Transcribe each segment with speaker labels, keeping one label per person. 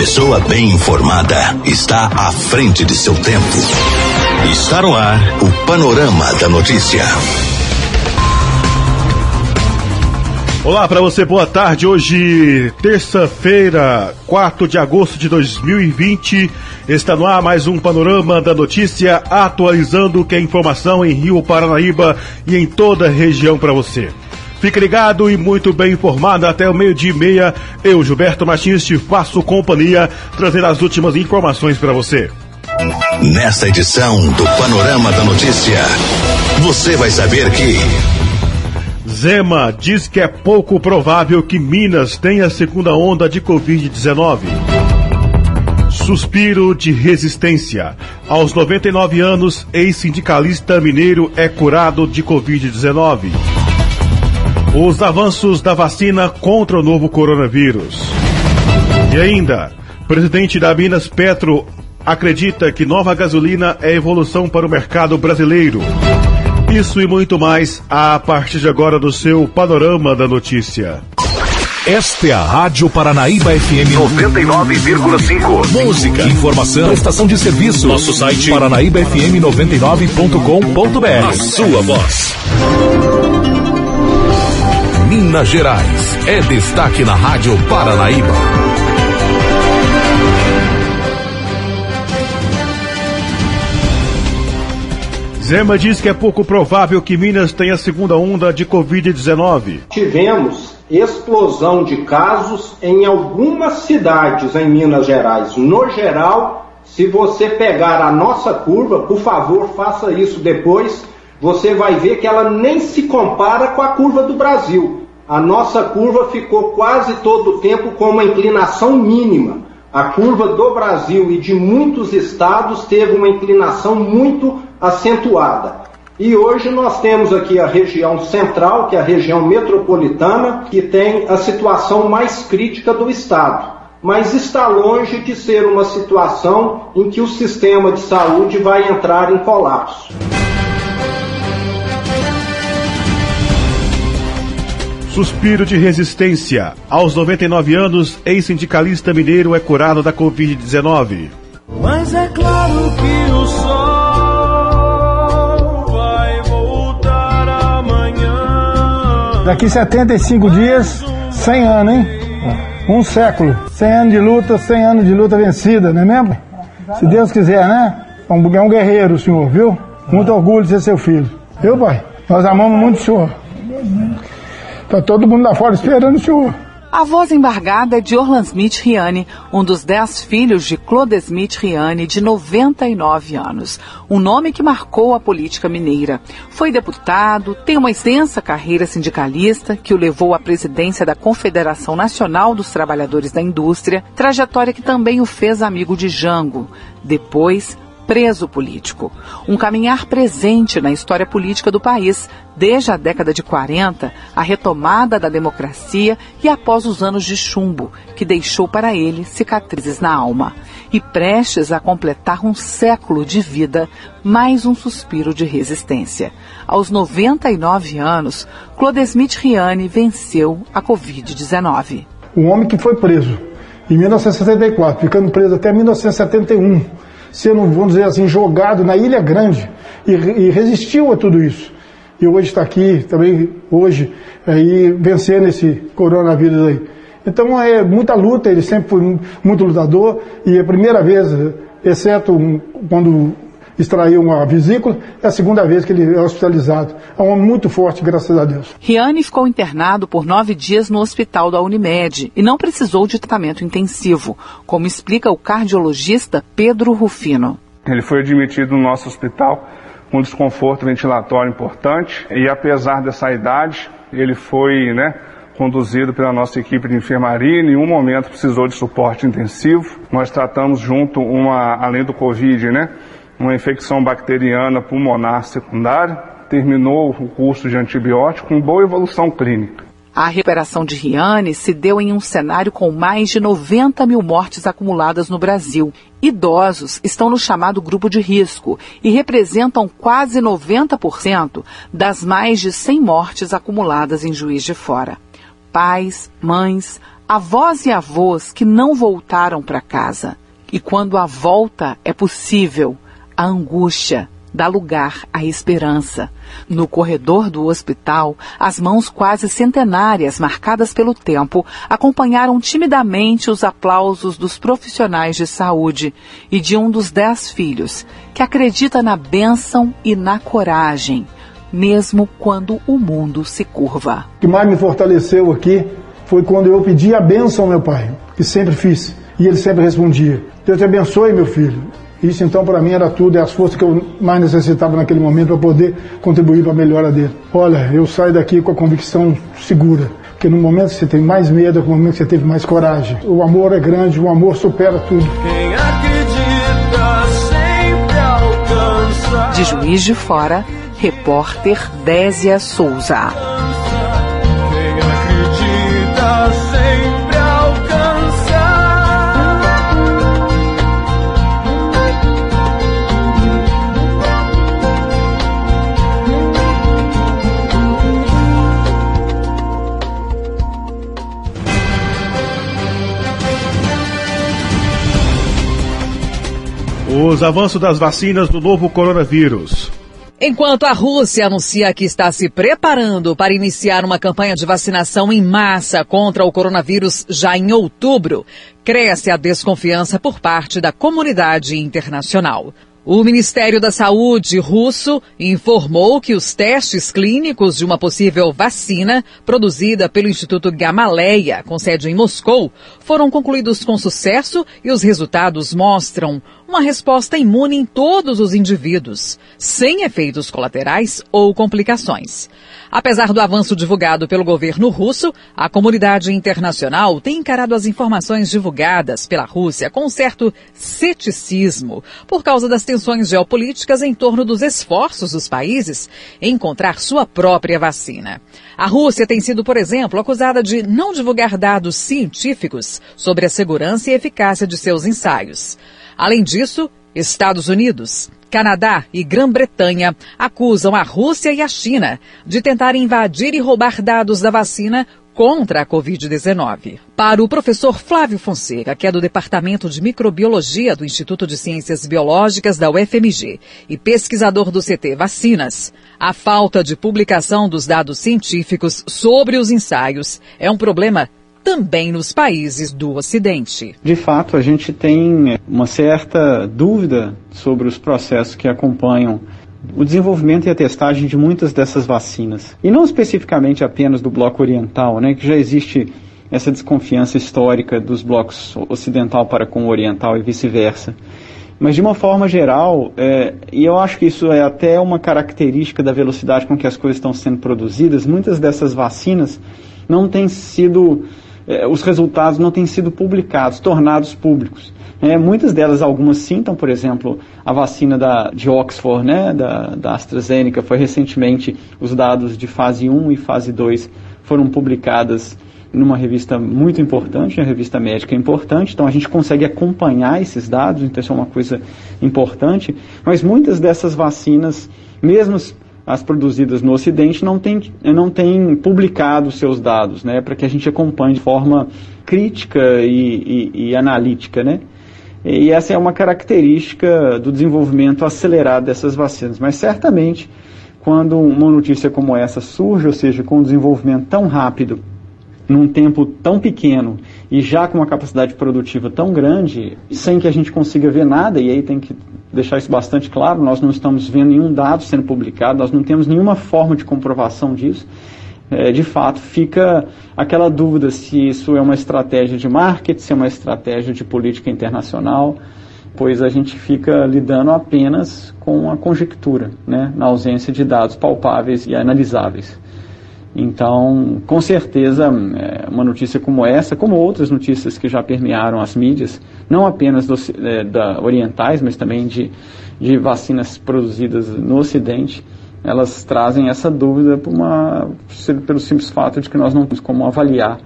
Speaker 1: pessoa bem informada está à frente de seu tempo. Está no ar o Panorama da Notícia.
Speaker 2: Olá para você, boa tarde. Hoje, terça-feira, 4 de agosto de 2020, está no ar mais um Panorama da Notícia, atualizando o que é informação em Rio Paranaíba e em toda a região para você. Fique ligado e muito bem informado até o meio-dia e meia. Eu, Gilberto Martins, te faço companhia, trazendo as últimas informações para você.
Speaker 1: Nesta edição do Panorama da Notícia, você vai saber que.
Speaker 2: Zema diz que é pouco provável que Minas tenha segunda onda de Covid-19. Suspiro de resistência. Aos 99 anos, ex-sindicalista mineiro é curado de Covid-19. Os avanços da vacina contra o novo coronavírus. E ainda, presidente da Minas Petro acredita que nova gasolina é evolução para o mercado brasileiro. Isso e muito mais a partir de agora do seu Panorama da Notícia.
Speaker 3: Esta é a Rádio Paranaíba FM 99,5. Música, informação, prestação de serviço. Nosso site paranaíbafm99.com.br. A sua voz. Minas Gerais é destaque na Rádio Paranaíba.
Speaker 2: Zema diz que é pouco provável que Minas tenha segunda onda de Covid-19.
Speaker 4: Tivemos explosão de casos em algumas cidades em Minas Gerais. No geral, se você pegar a nossa curva, por favor, faça isso depois, você vai ver que ela nem se compara com a curva do Brasil. A nossa curva ficou quase todo o tempo com uma inclinação mínima. A curva do Brasil e de muitos estados teve uma inclinação muito acentuada. E hoje nós temos aqui a região central, que é a região metropolitana, que tem a situação mais crítica do estado. Mas está longe de ser uma situação em que o sistema de saúde vai entrar em colapso.
Speaker 2: Suspiro de resistência. Aos 99 anos, ex-sindicalista mineiro é curado da Covid-19.
Speaker 5: Mas é claro que o sol vai voltar amanhã.
Speaker 6: Daqui 75 dias, 100 anos, hein? Um século. 100 anos de luta, 100 anos de luta vencida, não é mesmo? Se Deus quiser, né? É um guerreiro, o senhor, viu? Muito orgulho de ser seu filho. Viu, pai? Nós amamos muito o senhor. Tá todo mundo lá fora esperando o senhor.
Speaker 7: A voz embargada é de Orlan Smith Riani, um dos dez filhos de Claude Smith Riani, de 99 anos. Um nome que marcou a política mineira. Foi deputado, tem uma extensa carreira sindicalista que o levou à presidência da Confederação Nacional dos Trabalhadores da Indústria, trajetória que também o fez amigo de Jango. Depois, preso político. Um caminhar presente na história política do país, desde a década de 40, a retomada da democracia e após os anos de chumbo, que deixou para ele cicatrizes na alma. E prestes a completar um século de vida, mais um suspiro de resistência. Aos 99 anos, Clodesmith Riani venceu a Covid-19.
Speaker 6: Um homem que foi preso em 1964, ficando preso até 1971 sendo, vamos dizer assim, jogado na Ilha Grande e, e resistiu a tudo isso. E hoje está aqui também, hoje, aí, vencendo esse coronavírus aí. Então é muita luta, ele sempre foi muito lutador e é a primeira vez, exceto quando extraiu uma vesícula, é a segunda vez que ele é hospitalizado. É um homem muito forte, graças a Deus.
Speaker 7: Riane ficou internado por nove dias no hospital da Unimed e não precisou de tratamento intensivo, como explica o cardiologista Pedro Rufino.
Speaker 8: Ele foi admitido no nosso hospital com desconforto ventilatório importante e apesar dessa idade, ele foi, né, conduzido pela nossa equipe de enfermaria, em nenhum momento precisou de suporte intensivo. Nós tratamos junto uma, além do Covid, né, uma infecção bacteriana pulmonar secundária, terminou o curso de antibiótico com boa evolução clínica.
Speaker 7: A recuperação de Riane se deu em um cenário com mais de 90 mil mortes acumuladas no Brasil. Idosos estão no chamado grupo de risco e representam quase 90% das mais de 100 mortes acumuladas em Juiz de Fora. Pais, mães, avós e avós que não voltaram para casa. E quando a volta é possível, a angústia dá lugar à esperança. No corredor do hospital, as mãos quase centenárias, marcadas pelo tempo, acompanharam timidamente os aplausos dos profissionais de saúde e de um dos dez filhos, que acredita na bênção e na coragem, mesmo quando o mundo se curva.
Speaker 6: O que mais me fortaleceu aqui foi quando eu pedi a bênção ao meu pai, que sempre fiz, e ele sempre respondia: Deus te abençoe, meu filho. Isso então para mim era tudo, é as forças que eu mais necessitava naquele momento para poder contribuir para a melhora dele. Olha, eu saio daqui com a convicção segura, que no momento que você tem mais medo é no momento que você teve mais coragem. O amor é grande, o amor supera tudo.
Speaker 5: Quem acredita sempre alcança.
Speaker 7: De Juiz de Fora, repórter Désia Souza.
Speaker 2: Os avanços das vacinas do novo coronavírus.
Speaker 9: Enquanto a Rússia anuncia que está se preparando para iniciar uma campanha de vacinação em massa contra o coronavírus já em outubro, cresce a desconfiança por parte da comunidade internacional. O Ministério da Saúde russo informou que os testes clínicos de uma possível vacina produzida pelo Instituto Gamaleya, com sede em Moscou, foram concluídos com sucesso e os resultados mostram uma resposta imune em todos os indivíduos, sem efeitos colaterais ou complicações. Apesar do avanço divulgado pelo governo russo, a comunidade internacional tem encarado as informações divulgadas pela Rússia com certo ceticismo por causa das tensões geopolíticas em torno dos esforços dos países em encontrar sua própria vacina. A Rússia tem sido, por exemplo, acusada de não divulgar dados científicos sobre a segurança e eficácia de seus ensaios. Além disso, Estados Unidos, Canadá e Grã-Bretanha acusam a Rússia e a China de tentar invadir e roubar dados da vacina contra a Covid-19. Para o professor Flávio Fonseca, que é do Departamento de Microbiologia do Instituto de Ciências Biológicas da UFMG e pesquisador do CT Vacinas, a falta de publicação dos dados científicos sobre os ensaios é um problema também nos países do Ocidente.
Speaker 10: De fato, a gente tem uma certa dúvida sobre os processos que acompanham o desenvolvimento e a testagem de muitas dessas vacinas. E não especificamente apenas do bloco oriental, né, que já existe essa desconfiança histórica dos blocos ocidental para com o oriental e vice-versa. Mas de uma forma geral, é, e eu acho que isso é até uma característica da velocidade com que as coisas estão sendo produzidas, muitas dessas vacinas não têm sido eh, os resultados não têm sido publicados, tornados públicos. É, muitas delas, algumas sim, então, por exemplo, a vacina da, de Oxford, né, da, da AstraZeneca, foi recentemente, os dados de fase 1 e fase 2 foram publicadas numa revista muito importante, uma revista médica importante, então a gente consegue acompanhar esses dados, então isso é uma coisa importante, mas muitas dessas vacinas, mesmo as produzidas no Ocidente não têm, não têm publicado seus dados, né, para que a gente acompanhe de forma crítica e, e, e analítica, né. E essa é uma característica do desenvolvimento acelerado dessas vacinas. Mas certamente, quando uma notícia como essa surge, ou seja, com um desenvolvimento tão rápido, num tempo tão pequeno e já com uma capacidade produtiva tão grande, sem que a gente consiga ver nada, e aí tem que deixar isso bastante claro, nós não estamos vendo nenhum dado sendo publicado, nós não temos nenhuma forma de comprovação disso. É, de fato, fica aquela dúvida se isso é uma estratégia de marketing, se é uma estratégia de política internacional, pois a gente fica lidando apenas com a conjectura, né, na ausência de dados palpáveis e analisáveis. Então, com certeza, é, uma notícia como essa, como outras notícias que já permearam as mídias, não apenas do, é, da orientais, mas também de, de vacinas produzidas no Ocidente, elas trazem essa dúvida uma, pelo simples fato de que nós não temos como avaliar,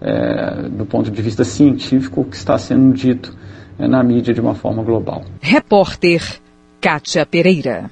Speaker 10: é, do ponto de vista científico, o que está sendo dito é, na mídia de uma forma global.
Speaker 9: Repórter Kátia Pereira.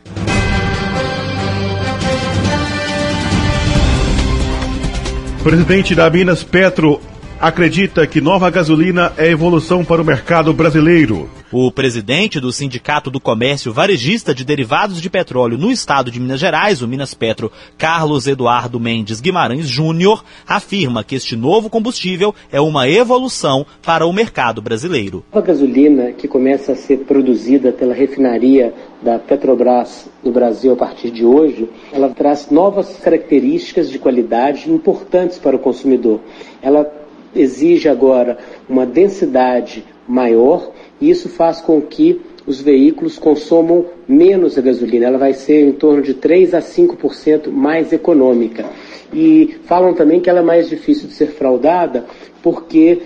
Speaker 2: Presidente da Minas Petro acredita que nova gasolina é evolução para o mercado brasileiro.
Speaker 11: O presidente do Sindicato do Comércio Varejista de Derivados de Petróleo no estado de Minas Gerais, o Minas Petro, Carlos Eduardo Mendes Guimarães Júnior, afirma que este novo combustível é uma evolução para o mercado brasileiro.
Speaker 12: A gasolina que começa a ser produzida pela refinaria da Petrobras no Brasil a partir de hoje, ela traz novas características de qualidade importantes para o consumidor. Ela exige agora uma densidade maior e isso faz com que os veículos consomam menos a gasolina. Ela vai ser em torno de 3 a 5% mais econômica. E falam também que ela é mais difícil de ser fraudada porque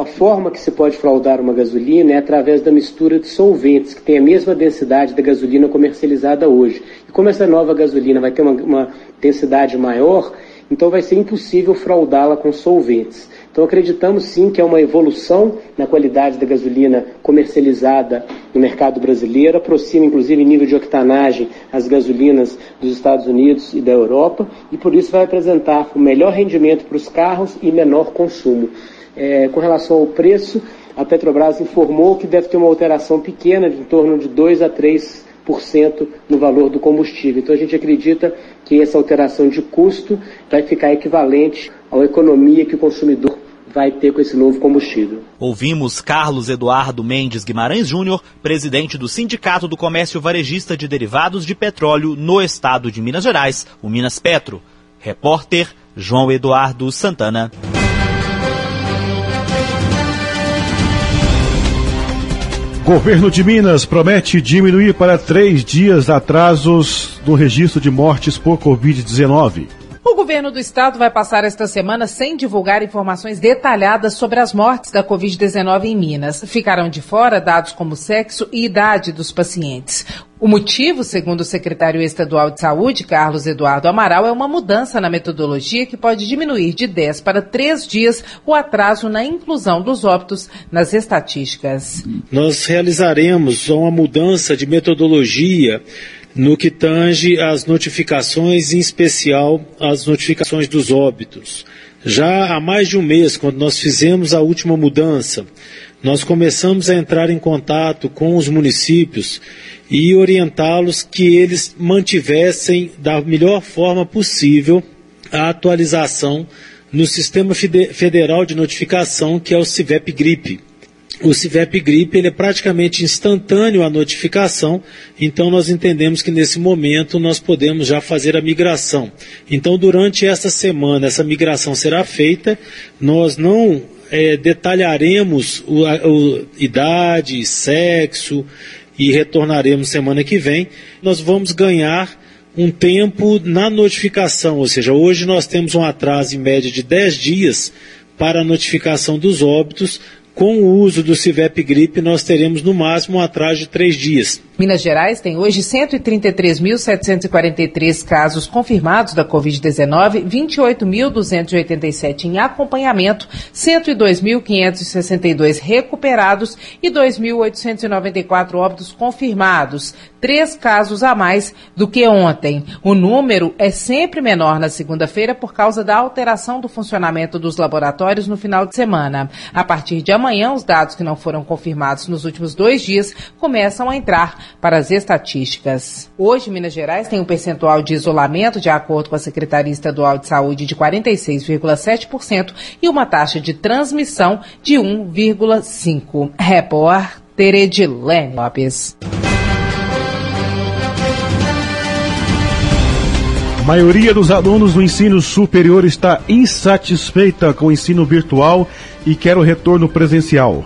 Speaker 12: a forma que se pode fraudar uma gasolina é através da mistura de solventes, que tem a mesma densidade da gasolina comercializada hoje. E como essa nova gasolina vai ter uma, uma densidade maior, então vai ser impossível fraudá-la com solventes. Então acreditamos sim que é uma evolução na qualidade da gasolina comercializada no mercado brasileiro, aproxima inclusive em nível de octanagem as gasolinas dos Estados Unidos e da Europa e por isso vai apresentar o melhor rendimento para os carros e menor consumo. É, com relação ao preço, a Petrobras informou que deve ter uma alteração pequena, de em torno de 2 a 3 no valor do combustível. Então a gente acredita que essa alteração de custo vai ficar equivalente à economia que o consumidor vai ter com esse novo combustível.
Speaker 11: Ouvimos Carlos Eduardo Mendes Guimarães Júnior, presidente do Sindicato do Comércio Varejista de Derivados de Petróleo no estado de Minas Gerais, o Minas Petro. Repórter João Eduardo Santana.
Speaker 2: Governo de Minas promete diminuir para três dias atrasos no registro de mortes por Covid-19.
Speaker 13: O governo do estado vai passar esta semana sem divulgar informações detalhadas sobre as mortes da Covid-19 em Minas. Ficarão de fora dados como sexo e idade dos pacientes. O motivo, segundo o secretário estadual de Saúde, Carlos Eduardo Amaral, é uma mudança na metodologia que pode diminuir de 10 para 3 dias o atraso na inclusão dos óbitos nas estatísticas.
Speaker 14: Nós realizaremos uma mudança de metodologia no que tange às notificações, em especial as notificações dos óbitos. Já há mais de um mês, quando nós fizemos a última mudança, nós começamos a entrar em contato com os municípios e orientá-los que eles mantivessem da melhor forma possível a atualização no Sistema Federal de Notificação, que é o CIVEP GRIP o CIVEP Gripe ele é praticamente instantâneo a notificação, então nós entendemos que nesse momento nós podemos já fazer a migração. Então, durante essa semana, essa migração será feita, nós não é, detalharemos o, a, o, idade, sexo e retornaremos semana que vem. Nós vamos ganhar um tempo na notificação, ou seja, hoje nós temos um atraso em média de 10 dias para a notificação dos óbitos, com o uso do Civep Gripe, nós teremos no máximo um atraso de três dias.
Speaker 13: Minas Gerais tem hoje 133.743 casos confirmados da Covid-19, 28.287 em acompanhamento, 102.562 recuperados e 2.894 óbitos confirmados, três casos a mais do que ontem. O número é sempre menor na segunda-feira por causa da alteração do funcionamento dos laboratórios no final de semana. A partir de amanhã, os dados que não foram confirmados nos últimos dois dias começam a entrar para as estatísticas. Hoje, Minas Gerais tem um percentual de isolamento, de acordo com a Secretaria Estadual de Saúde, de 46,7% e uma taxa de transmissão de 1,5%. Repórter Edilene Lopes.
Speaker 2: Maioria dos alunos do ensino superior está insatisfeita com o ensino virtual e quer o retorno presencial.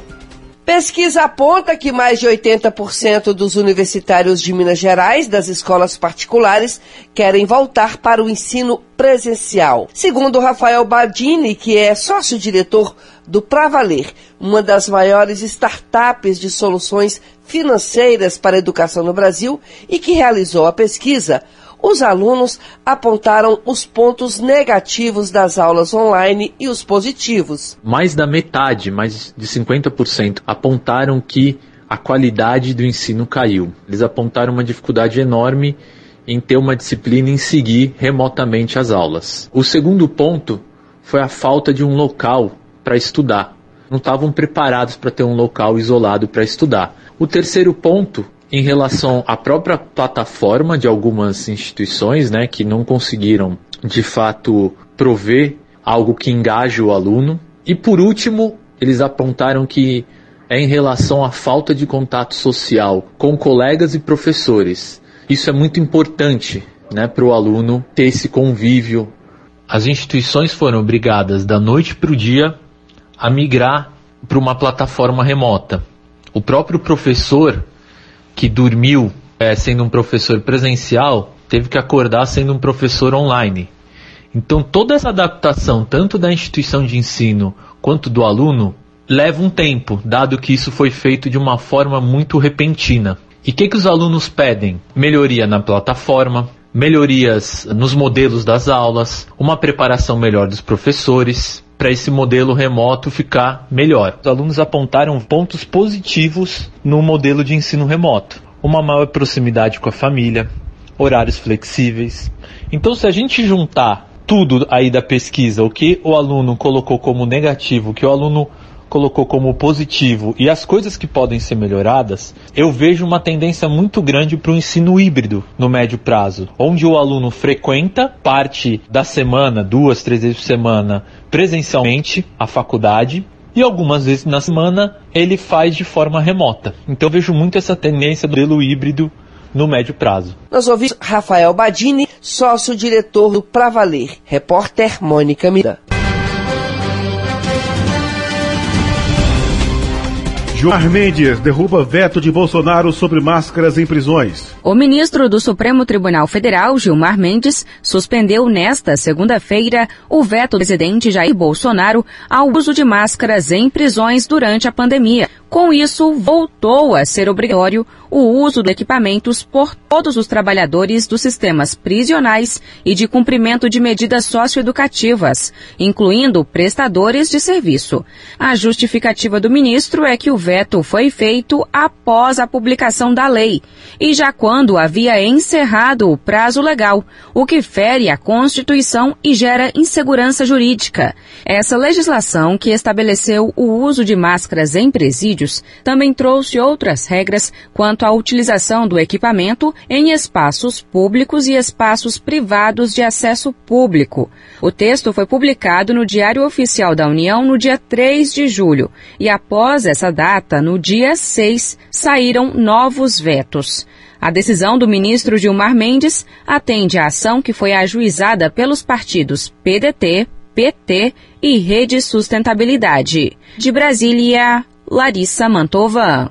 Speaker 15: Pesquisa aponta que mais de 80% dos universitários de Minas Gerais, das escolas particulares, querem voltar para o ensino presencial. Segundo Rafael Badini, que é sócio-diretor do Pravaler, uma das maiores startups de soluções financeiras para a educação no Brasil e que realizou a pesquisa, os alunos apontaram os pontos negativos das aulas online e os positivos.
Speaker 16: Mais da metade, mais de 50%, apontaram que a qualidade do ensino caiu. Eles apontaram uma dificuldade enorme em ter uma disciplina em seguir remotamente as aulas. O segundo ponto foi a falta de um local para estudar, não estavam preparados para ter um local isolado para estudar. O terceiro ponto em relação à própria plataforma de algumas instituições, né, que não conseguiram de fato prover algo que engaje o aluno. E por último, eles apontaram que é em relação à falta de contato social com colegas e professores. Isso é muito importante né, para o aluno ter esse convívio. As instituições foram obrigadas da noite para o dia a migrar para uma plataforma remota. O próprio professor que dormiu é, sendo um professor presencial teve que acordar sendo um professor online. Então toda essa adaptação, tanto da instituição de ensino quanto do aluno, leva um tempo, dado que isso foi feito de uma forma muito repentina. E o que, que os alunos pedem? Melhoria na plataforma, melhorias nos modelos das aulas, uma preparação melhor dos professores, para esse modelo remoto ficar melhor. Os alunos apontaram pontos positivos no modelo de ensino remoto: uma maior proximidade com a família, horários flexíveis. Então, se a gente juntar tudo aí da pesquisa, o que o aluno colocou como negativo, o que o aluno colocou como positivo e as coisas que podem ser melhoradas, eu vejo uma tendência muito grande para o ensino híbrido no médio prazo, onde o aluno frequenta parte da semana, duas, três vezes por semana, presencialmente a faculdade e algumas vezes na semana ele faz de forma remota. Então eu vejo muito essa tendência do modelo híbrido no médio prazo.
Speaker 15: Nós ouvimos Rafael Badini, sócio-diretor do Pra Valer, repórter Mônica Mira.
Speaker 2: Gilmar Mendes derruba veto de Bolsonaro sobre máscaras em prisões.
Speaker 17: O ministro do Supremo Tribunal Federal, Gilmar Mendes, suspendeu nesta segunda-feira o veto do presidente Jair Bolsonaro ao uso de máscaras em prisões durante a pandemia. Com isso, voltou a ser obrigatório o uso de equipamentos por todos os trabalhadores dos sistemas prisionais e de cumprimento de medidas socioeducativas, incluindo prestadores de serviço. A justificativa do ministro é que o veto foi feito após a publicação da lei e já quando havia encerrado o prazo legal, o que fere a Constituição e gera insegurança jurídica. Essa legislação que estabeleceu o uso de máscaras em presídios também trouxe outras regras quanto à utilização do equipamento em espaços públicos e espaços privados de acesso público. O texto foi publicado no Diário Oficial da União no dia 3 de julho e após essa data, no dia 6, saíram novos vetos. A decisão do ministro Gilmar Mendes atende à ação que foi ajuizada pelos partidos PDT, PT e Rede Sustentabilidade. De Brasília, Larissa Mantova.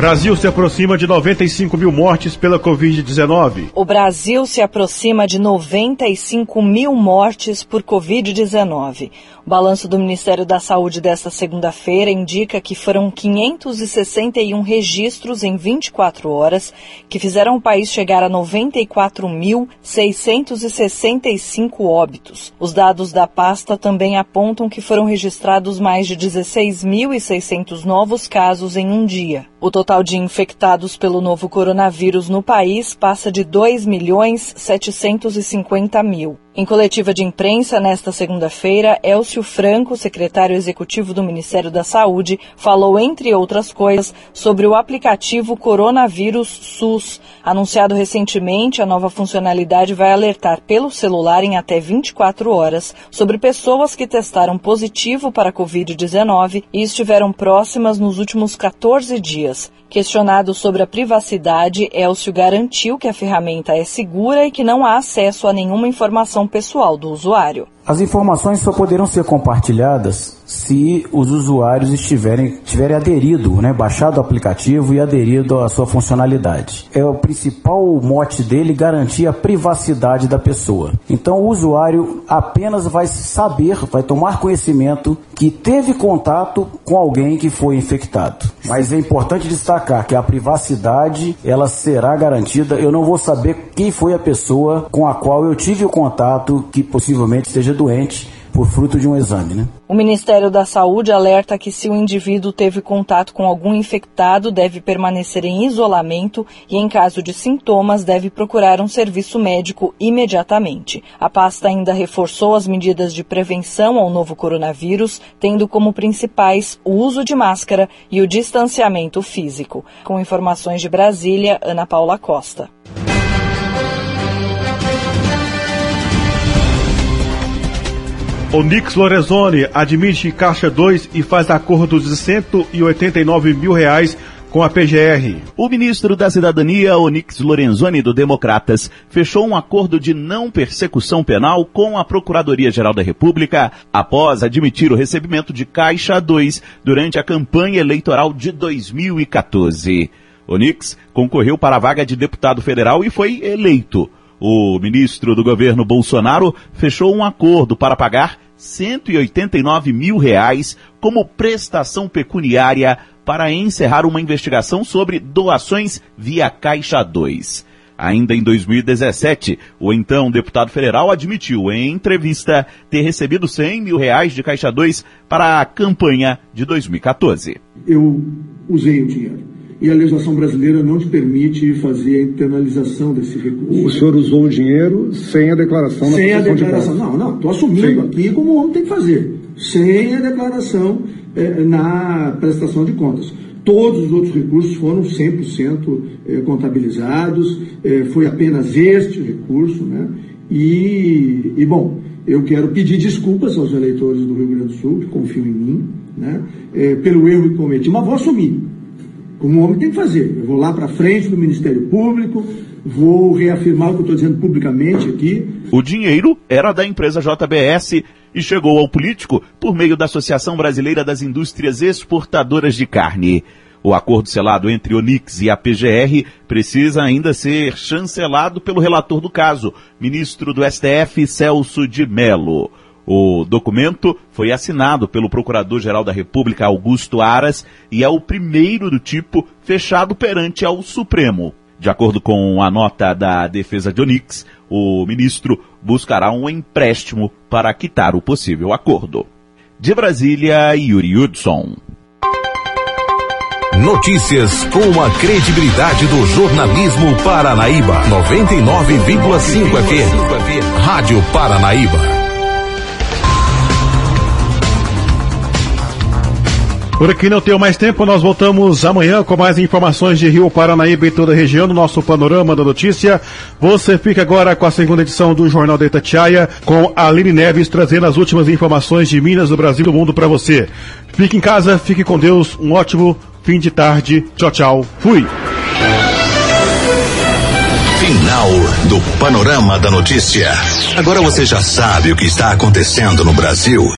Speaker 2: Brasil se aproxima de 95 mil mortes pela Covid-19.
Speaker 18: O Brasil se aproxima de 95 mil mortes por Covid-19. O balanço do Ministério da Saúde desta segunda-feira indica que foram 561 registros em 24 horas, que fizeram o país chegar a 94.665 óbitos. Os dados da pasta também apontam que foram registrados mais de 16.600 novos casos em um dia. O total de infectados pelo novo coronavírus no país passa de 2 milhões 750 mil. Em coletiva de imprensa nesta segunda-feira, Elcio Franco, secretário executivo do Ministério da Saúde, falou, entre outras coisas, sobre o aplicativo Coronavírus SUS. Anunciado recentemente, a nova funcionalidade vai alertar pelo celular em até 24 horas sobre pessoas que testaram positivo para a Covid-19 e estiveram próximas nos últimos 14 dias. Questionado sobre a privacidade, Elcio garantiu que a ferramenta é segura e que não há acesso a nenhuma informação pessoal do usuário.
Speaker 19: As informações só poderão ser compartilhadas se os usuários estiverem tiverem aderido, né, baixado o aplicativo e aderido à sua funcionalidade. É o principal mote dele garantir a privacidade da pessoa. Então o usuário apenas vai saber, vai tomar conhecimento que teve contato com alguém que foi infectado. Mas é importante destacar que a privacidade ela será garantida. Eu não vou saber quem foi a pessoa com a qual eu tive o contato que possivelmente esteja doente por fruto de um exame, né?
Speaker 18: O Ministério da Saúde alerta que se o indivíduo teve contato com algum infectado, deve permanecer em isolamento e, em caso de sintomas, deve procurar um serviço médico imediatamente. A pasta ainda reforçou as medidas de prevenção ao novo coronavírus, tendo como principais o uso de máscara e o distanciamento físico. Com informações de Brasília, Ana Paula Costa.
Speaker 2: Onix Lorenzoni admite Caixa 2 e faz acordo de 189 mil reais com a PGR.
Speaker 20: O ministro da Cidadania, Onix Lorenzoni, do Democratas, fechou um acordo de não persecução penal com a Procuradoria-Geral da República após admitir o recebimento de Caixa 2 durante a campanha eleitoral de 2014. Onix concorreu para a vaga de deputado federal e foi eleito. O ministro do governo Bolsonaro fechou um acordo para pagar 189 mil reais como prestação pecuniária para encerrar uma investigação sobre doações via Caixa 2. Ainda em 2017, o então deputado federal admitiu em entrevista ter recebido 100 mil reais de Caixa 2 para a campanha de 2014.
Speaker 21: Eu usei o dinheiro e a legislação brasileira não te permite fazer a internalização desse recurso.
Speaker 22: O senhor usou o dinheiro sem a declaração
Speaker 21: Sem a declaração. De não, não, estou assumindo Sim. aqui como o homem tem que fazer. Sem a declaração eh, na prestação de contas. Todos os outros recursos foram 100% eh, contabilizados, eh, foi apenas este recurso, né? E, e, bom, eu quero pedir desculpas aos eleitores do Rio Grande do Sul, que confiam em mim, né? Pelo erro que cometi, mas vou assumir como homem tem que fazer. Eu vou lá para frente do Ministério Público, vou reafirmar o que eu estou dizendo publicamente aqui.
Speaker 20: O dinheiro era da empresa JBS e chegou ao político por meio da Associação Brasileira das Indústrias Exportadoras de Carne. O acordo selado entre Onix e a PGR precisa ainda ser chancelado pelo relator do caso, ministro do STF Celso de Mello. O documento foi assinado pelo Procurador-Geral da República Augusto Aras e é o primeiro do tipo fechado perante ao Supremo. De acordo com a nota da defesa de Onix, o ministro buscará um empréstimo para quitar o possível acordo. De Brasília, Yuri Hudson.
Speaker 3: Notícias com a credibilidade do jornalismo Paranaíba. 99,5 FM. Rádio Paranaíba.
Speaker 2: Por aqui não tenho mais tempo, nós voltamos amanhã com mais informações de Rio Paranaíba e toda a região no nosso panorama da notícia. Você fica agora com a segunda edição do Jornal da Itatiaia, com a Aline Neves trazendo as últimas informações de Minas, do Brasil e do mundo para você. Fique em casa, fique com Deus, um ótimo fim de tarde. Tchau, tchau. Fui.
Speaker 1: Final do Panorama da Notícia. Agora você já sabe o que está acontecendo no Brasil